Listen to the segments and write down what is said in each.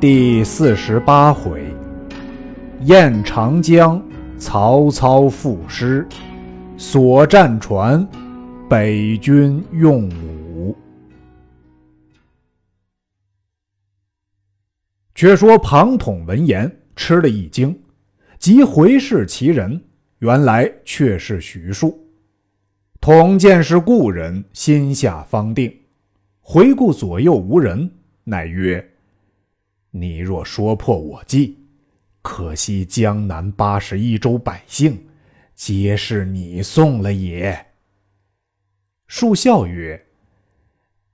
第四十八回，雁长江，曹操赋诗，所战船，北军用武。却说庞统闻言吃了一惊，即回视其人，原来却是徐庶。统见是故人，心下方定，回顾左右无人，乃曰。你若说破我计，可惜江南八十一州百姓，皆是你送了也。树笑曰：“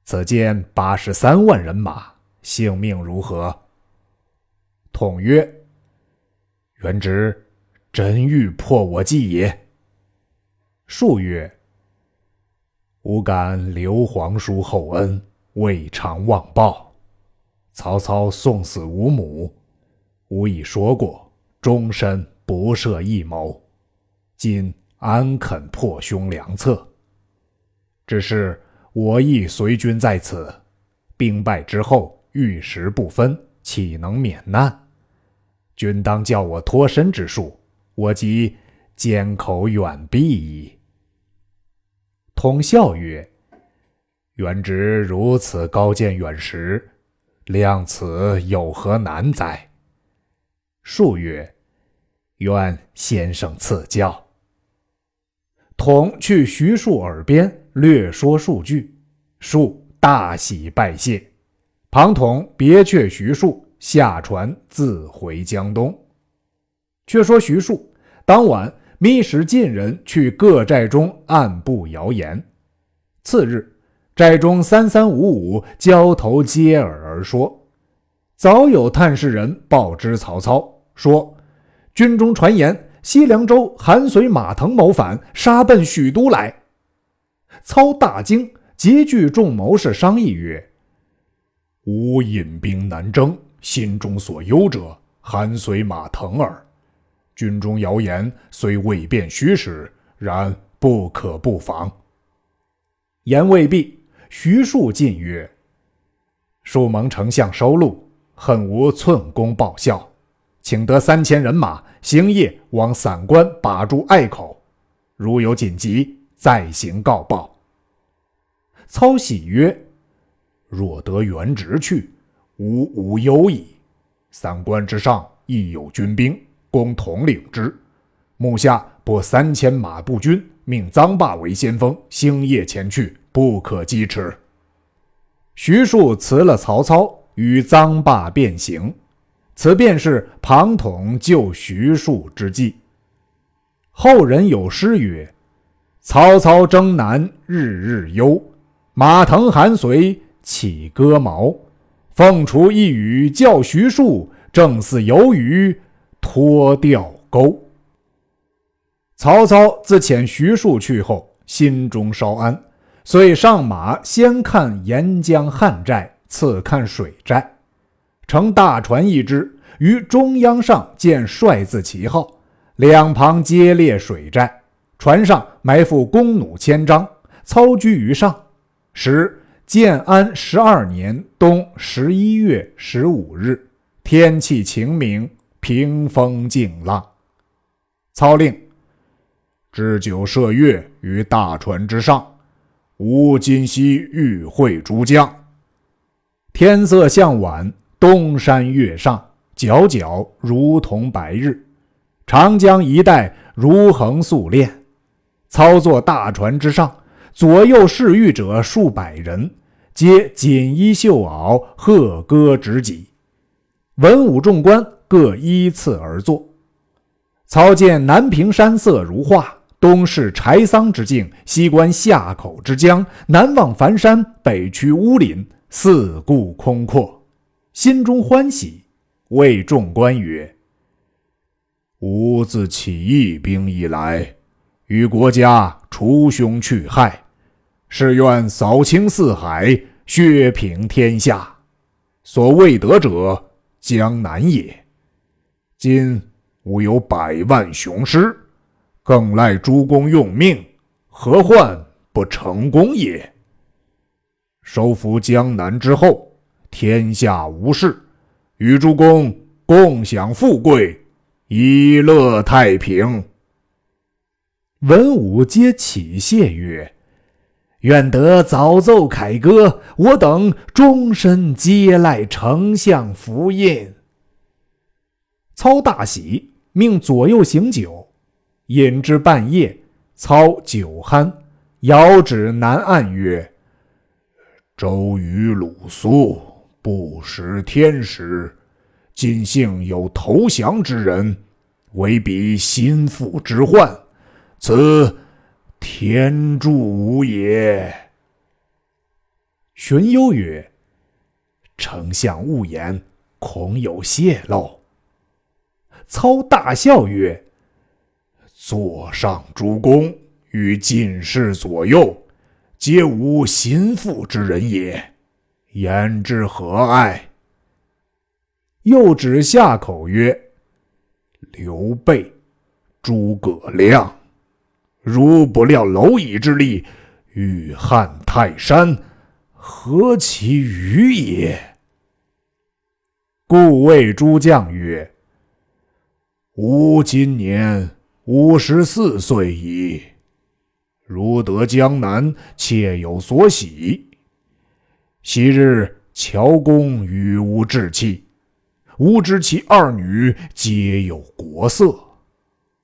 此见八十三万人马，性命如何？”统曰：“元直真欲破我计也。”树曰：“吾感刘皇叔厚恩，未尝忘报。”曹操送死无母，吾已说过，终身不设一谋。今安肯破兄良策？只是我亦随军在此，兵败之后玉石不分，岂能免难？君当叫我脱身之术，我即缄口远避矣。统笑曰：“元直如此高见远识。”量此有何难哉？数曰：“愿先生赐教。”统去徐庶耳边略说数句，庶大喜拜谢。庞统别却徐庶，下船自回江东。却说徐庶当晚密使近人去各寨中暗布谣言。次日。寨中三三五五交头接耳而说，早有探视人报知曹操，说军中传言西凉州韩遂、马腾谋反，杀奔许都来。操大惊，急聚众谋士商议曰：“吾引兵南征，心中所忧者韩遂、马腾耳。军中谣言虽未变虚实，然不可不防。”言未毕。徐庶进曰：“蜀蒙丞相收录，恨无寸功报效，请得三千人马，星夜往散关把住隘口，如有紧急，再行告报。”操喜曰：“若得原直去，吾无忧矣。散关之上亦有军兵，公统领之。目下拨三千马步军，命臧霸为先锋，星夜前去。”不可击迟。徐庶辞了曹操，与臧霸变行。此便是庞统救徐庶之计。后人有诗曰：“曹操征南日日忧，马腾韩遂起戈矛。凤雏一语教徐庶，正似游鱼脱钓钩。”曹操自遣徐庶去后，心中稍安。遂上马，先看沿江旱寨，次看水寨，乘大船一只，于中央上建帅字旗号，两旁皆列水寨，船上埋伏弓弩千张，操居于上。时建安十二年冬十一月十五日，天气晴明，平风静浪。操令置酒设乐于大船之上。吾今夕欲会诸将。天色向晚，东山月上，皎皎如同白日。长江一带如横素练。操作大船之上，左右侍御者数百人，皆锦衣绣袄，鹤歌执戟。文武众官各依次而坐。操见南屏山色如画。东视柴桑之境，西观夏口之江，南望繁山，北趋乌林，四顾空阔，心中欢喜，谓众官曰：“吾自起义兵以来，与国家除凶去害，是愿扫清四海，削平天下，所未得者，江南也。今吾有百万雄师。”更赖诸公用命，何患不成功也？收服江南之后，天下无事，与诸公共享富贵，以乐太平。”文武皆起谢曰：“愿得早奏凯歌，我等终身皆赖丞相福印。”操大喜，命左右行酒，饮至半夜，操酒酣，遥指南岸曰：“周瑜、鲁肃不识天时，今幸有投降之人，为彼心腹之患。”此天助吾也。荀攸曰：“丞相勿言，恐有泄露。”操大笑曰：“座上诸公与进士左右，皆无心腹之人也，言之何爱？”又指下口曰：“刘备、诸葛亮。”如不料蝼蚁之力，欲撼泰山，何其愚也！故谓诸将曰：“吾今年五十四岁矣，如得江南，妾有所喜。昔日乔公与吾置气，吾知其二女皆有国色，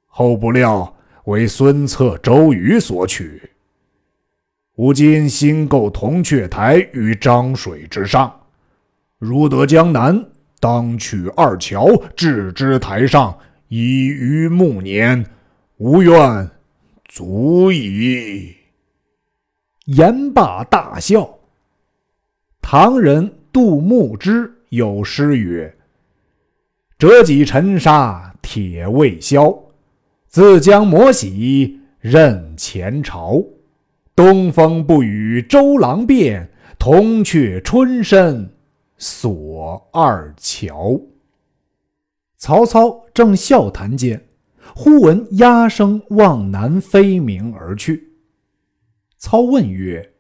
后不料。”为孙策、周瑜所取。吾今新构铜雀台于漳水之上，如得江南，当取二乔，置之台上，已于暮年。吾愿足矣。言罢大笑。唐人杜牧之有诗曰：“折戟沉沙铁未销。”自将磨洗任前朝，东风不与周郎便，铜雀春深锁二乔。曹操正笑谈间，忽闻鸦声往南飞鸣而去。操问曰：“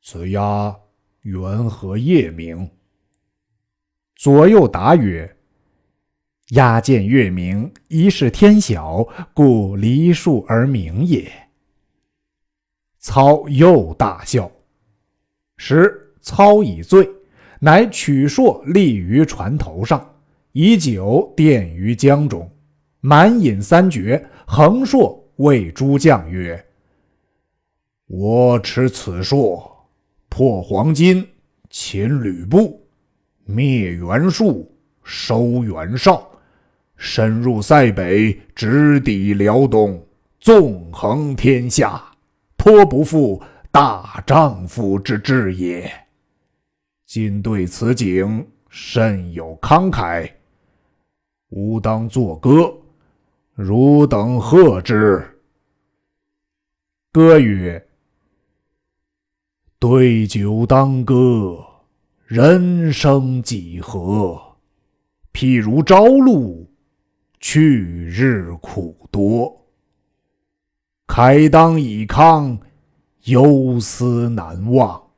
此鸦缘何夜鸣？”左右答曰：鸦见月明，疑是天晓，故离树而鸣也。操又大笑。时操已醉，乃取槊立于船头上，以酒奠于江中，满饮三绝。横硕谓诸将曰：“我持此槊，破黄巾，擒吕布，灭袁术，收袁绍。”深入塞北，直抵辽东，纵横天下，颇不负大丈夫之志也。今对此景，甚有慷慨，吾当作歌，汝等贺之。歌曰：“对酒当歌，人生几何？譬如朝露。”去日苦多，慨当以慷，忧思难忘。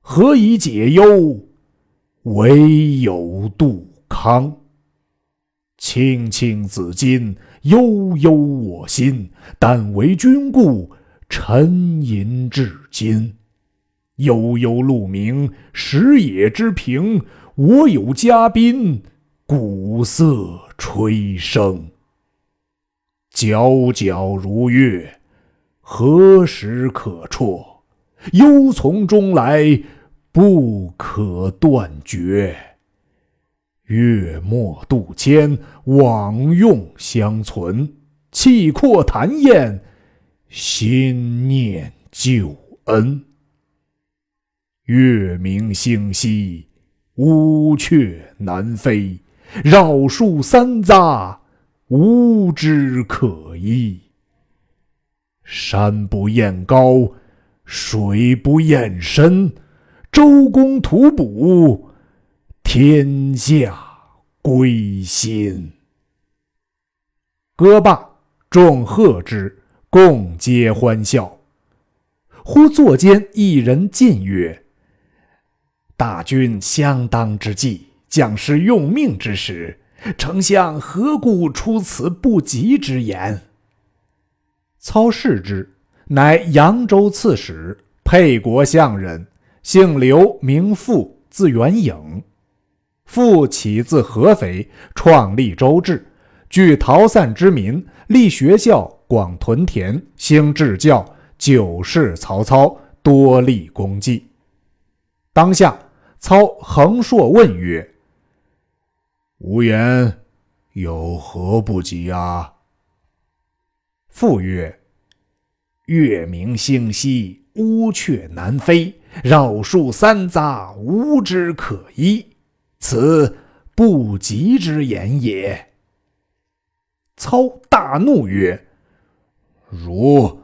何以解忧？唯有杜康。青青子衿，悠悠我心。但为君故，沉吟至今。悠悠鹿鸣，食野之苹。我有嘉宾，鼓瑟。吹笙，皎皎如月，何时可辍？忧从中来，不可断绝。月末渡迁，枉用相存。气阔谈宴，心念旧恩。月明星稀，乌鹊南飞。绕树三匝，无枝可依。山不厌高，水不厌深。周公吐哺，天下归心。歌罢，众贺之，共皆欢笑。忽座间一人进曰：“大军相当之际。”将士用命之时，丞相何故出此不吉之言？”操视之，乃扬州刺史，沛国相人，姓刘，名父，字元颖。父起自合肥，创立周至，聚逃散之民，立学校，广屯田，兴治教，久视曹操，多立功绩。当下，操横槊问曰：“吾言有何不及啊？”父曰：“月明星稀，乌鹊南飞，绕树三匝，无枝可依。”此不吉之言也。操大怒曰：“汝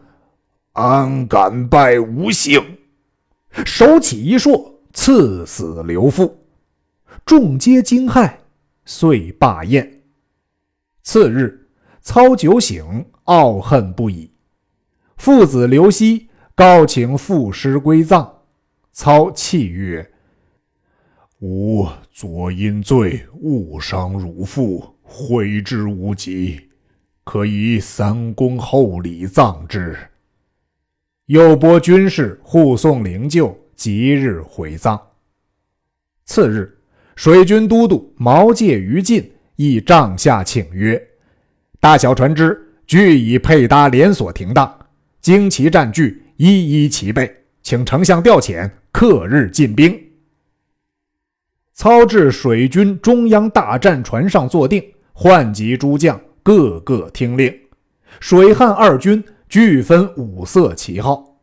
安敢拜吾姓？”手起一槊，刺死刘馥。众皆惊骇，遂罢宴。次日，操酒醒，懊恨不已。父子刘熙告请父师归葬。操泣曰：“吾。”昨因罪误伤汝父，悔之无及，可以三公厚礼葬之。又拨军士护送灵柩，即日回葬。次日，水军都督毛玠、于禁亦帐下请曰：“大小船只俱已配搭连锁停当，旌旗战具一一齐备，请丞相调遣，克日进兵。”操至水军中央大战船上坐定，唤集诸将，个个听令。水汉二军俱分五色旗号：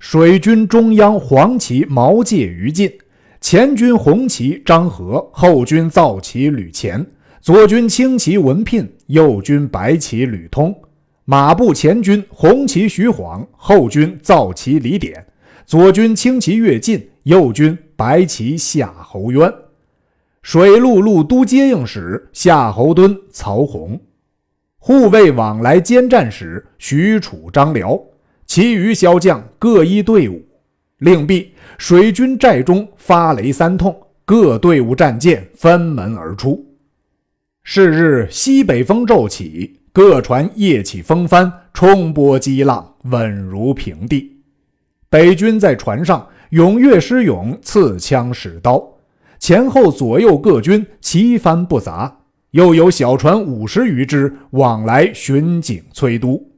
水军中央黄旗毛玠、于禁，前军红旗张合，后军皂旗吕虔，左军青旗文聘，右军白旗吕通。马步前军红旗徐晃，后军皂旗李典，左军青旗乐进，右军白旗夏侯渊。水陆路都接应使夏侯惇、曹洪，护卫往来兼战使许褚、张辽，其余骁将各一队伍。令毕，水军寨中发雷三通，各队伍战舰分门而出。是日，西北风骤起，各船夜起风帆，冲波激浪，稳如平地。北军在船上踊跃施勇，刺枪使刀。前后左右各军旗帆不杂，又有小船五十余只往来巡警催督。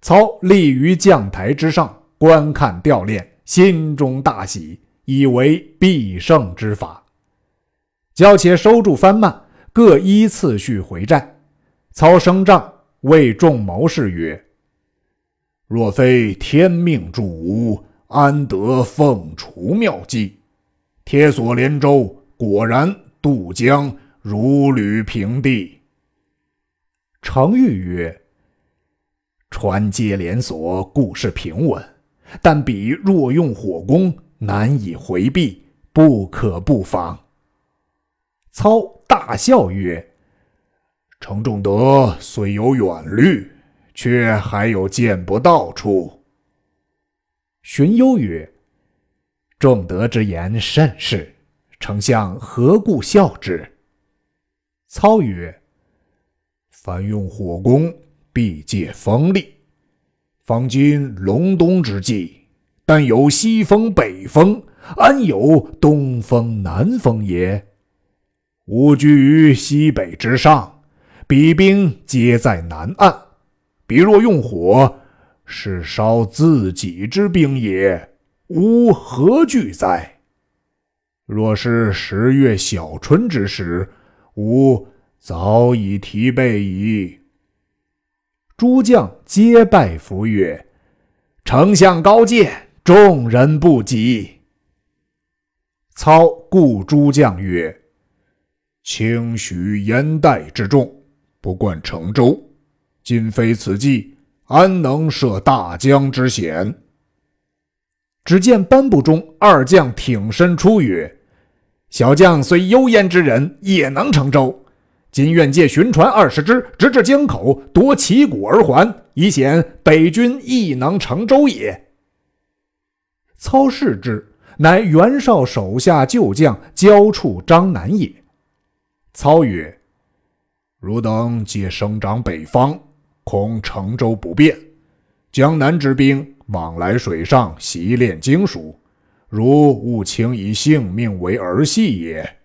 操立于将台之上观看吊练，心中大喜，以为必胜之法。叫且收住帆幔，各依次序回寨。操升帐，谓众谋士曰：“若非天命助吾，安得凤雏妙计？”铁索连舟，果然渡江如履平地。程昱曰：“船接连锁，故事平稳；但彼若用火攻，难以回避，不可不防。”操大笑曰：“程仲德虽有远虑，却还有见不到处。”荀攸曰。仲德之言甚是，丞相何故笑之？操曰：“凡用火攻，必借风力。方今隆冬之际，但有西风、北风，安有东风、南风也？吾居于西北之上，彼兵皆在南岸。彼若用火，是烧自己之兵也。”吾何惧哉？若是十月小春之时，吾早已提备矣。诸将皆拜服曰：“丞相高见，众人不及。”操故诸将曰：“轻许燕代之众，不惯乘舟，今非此计，安能涉大江之险？”只见班部中二将挺身出曰：“小将虽幽燕之人，也能乘舟。今愿借寻船二十只，直至江口，夺旗鼓而还，以显北军亦能乘舟也。”操视之，乃袁绍手下旧将焦处张南也。操曰：“汝等皆生长北方，恐乘舟不便，江南之兵往来水上，习练经书，汝勿轻以性命为儿戏也。”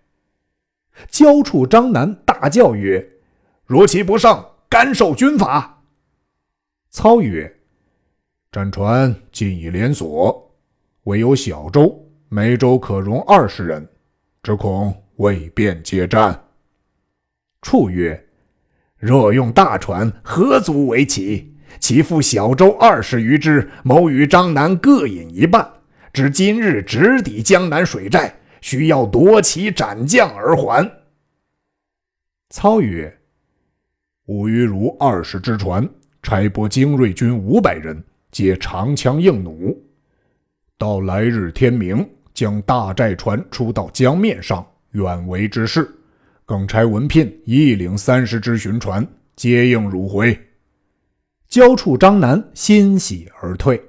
交处张南大叫曰：“如其不胜，甘受军法。”操曰：“战船尽已连锁，唯有小舟，每舟可容二十人，只恐未便接战。”处曰：“若用大船，何足为奇？其父小舟二十余只，谋与张南各引一半，至今日直抵江南水寨，需要夺旗斩将而还。”操曰：“吾与汝二十只船。”差拨精锐军五百人，皆长枪硬弩，到来日天明，将大寨船出到江面上，远为之势。更差文聘亦领三十只巡船，接应汝回。交处张南欣喜而退。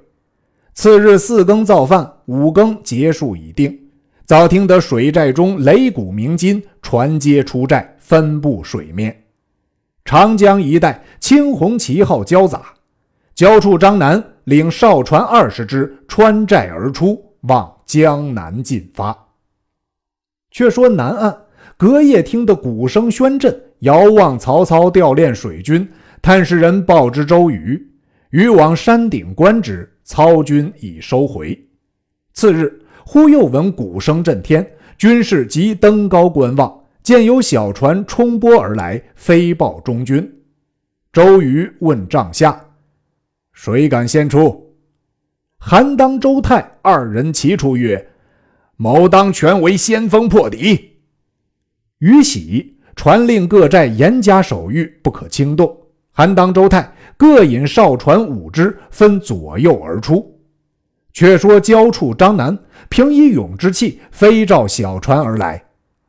次日四更造饭，五更结束已定。早听得水寨中擂鼓鸣金，船皆出寨，分布水面。长江一带青红旗号交杂，交处张南领哨船二十只穿寨而出，往江南进发。却说南岸隔夜听得鼓声喧震，遥望曹操调练水军，探视人报知周瑜，瑜往山顶观之，操军已收回。次日忽又闻鼓声震天，军士即登高观望。见有小船冲波而来，飞报中军。周瑜问帐下：“谁敢先出？”韩当、周泰二人齐出曰：“某当全为先锋破敌。”于喜传令各寨严加守御，不可轻动。韩当、周泰各引哨船五只，分左右而出。却说交处张南凭以勇之气，飞照小船而来。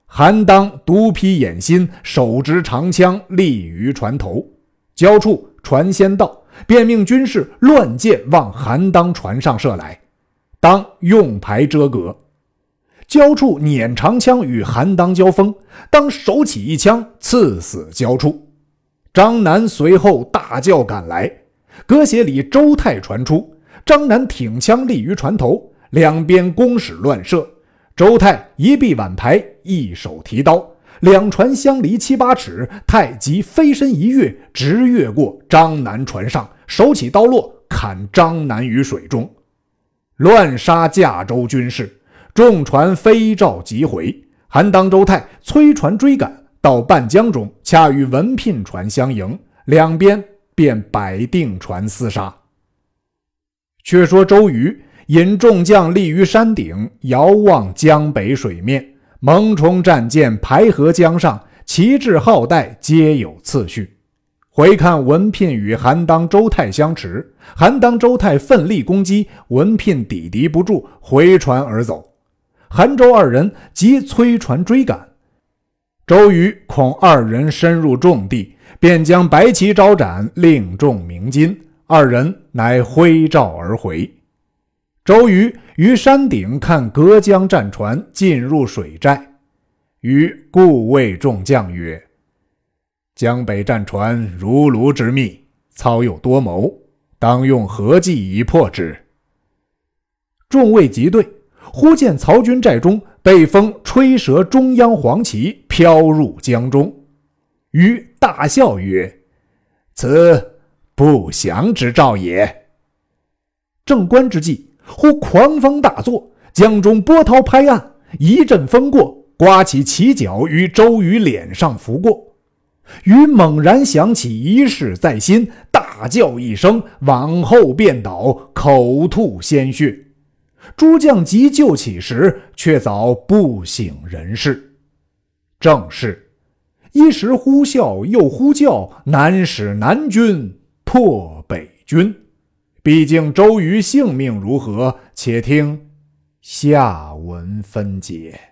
韩当独披眼心，手执长枪立于船头。交处船先到，便命军士乱箭往韩当船上射来。当用牌遮隔。交处捻长枪与韩当交锋，当手起一枪刺死交处。张南随后大叫赶来。隔斜里周泰传出，张南挺枪立于船头，两边弓矢乱射。周泰一臂挽牌，一手提刀，两船相离七八尺，太极飞身一跃，直越过张南船上，手起刀落，砍张南于水中，乱杀驾舟军士，众船飞棹急回。韩当、周泰催船追赶，到半江中，恰与文聘船相迎，两边便摆定船厮杀。却说周瑜。引众将立于山顶，遥望江北水面，蒙冲战舰排河江上，旗帜号带皆有次序。回看文聘与韩当、周泰相持，韩当、周泰奋力攻击，文聘抵敌不住，回船而走。韩周二人即催船追赶。周瑜恐二人深入重地，便将白旗招展，令众鸣金。二人乃挥照而回。周瑜于山顶看隔江战船进入水寨，于故谓众将曰：“江北战船如卢之密，操有多谋，当用何计以破之？”众位即对，忽见曹军寨中被风吹折中央黄旗，飘入江中。瑜大笑曰：“此不祥之兆也。”正观之际。忽狂风大作，江中波涛拍岸，一阵风过，刮起旗角于周瑜脸上拂过。瑜猛然想起一事在心，大叫一声，往后便倒，口吐鲜血。诸将急救起时，却早不省人事。正是一时呼啸又呼叫，难使南军破北军。毕竟周瑜性命如何？且听下文分解。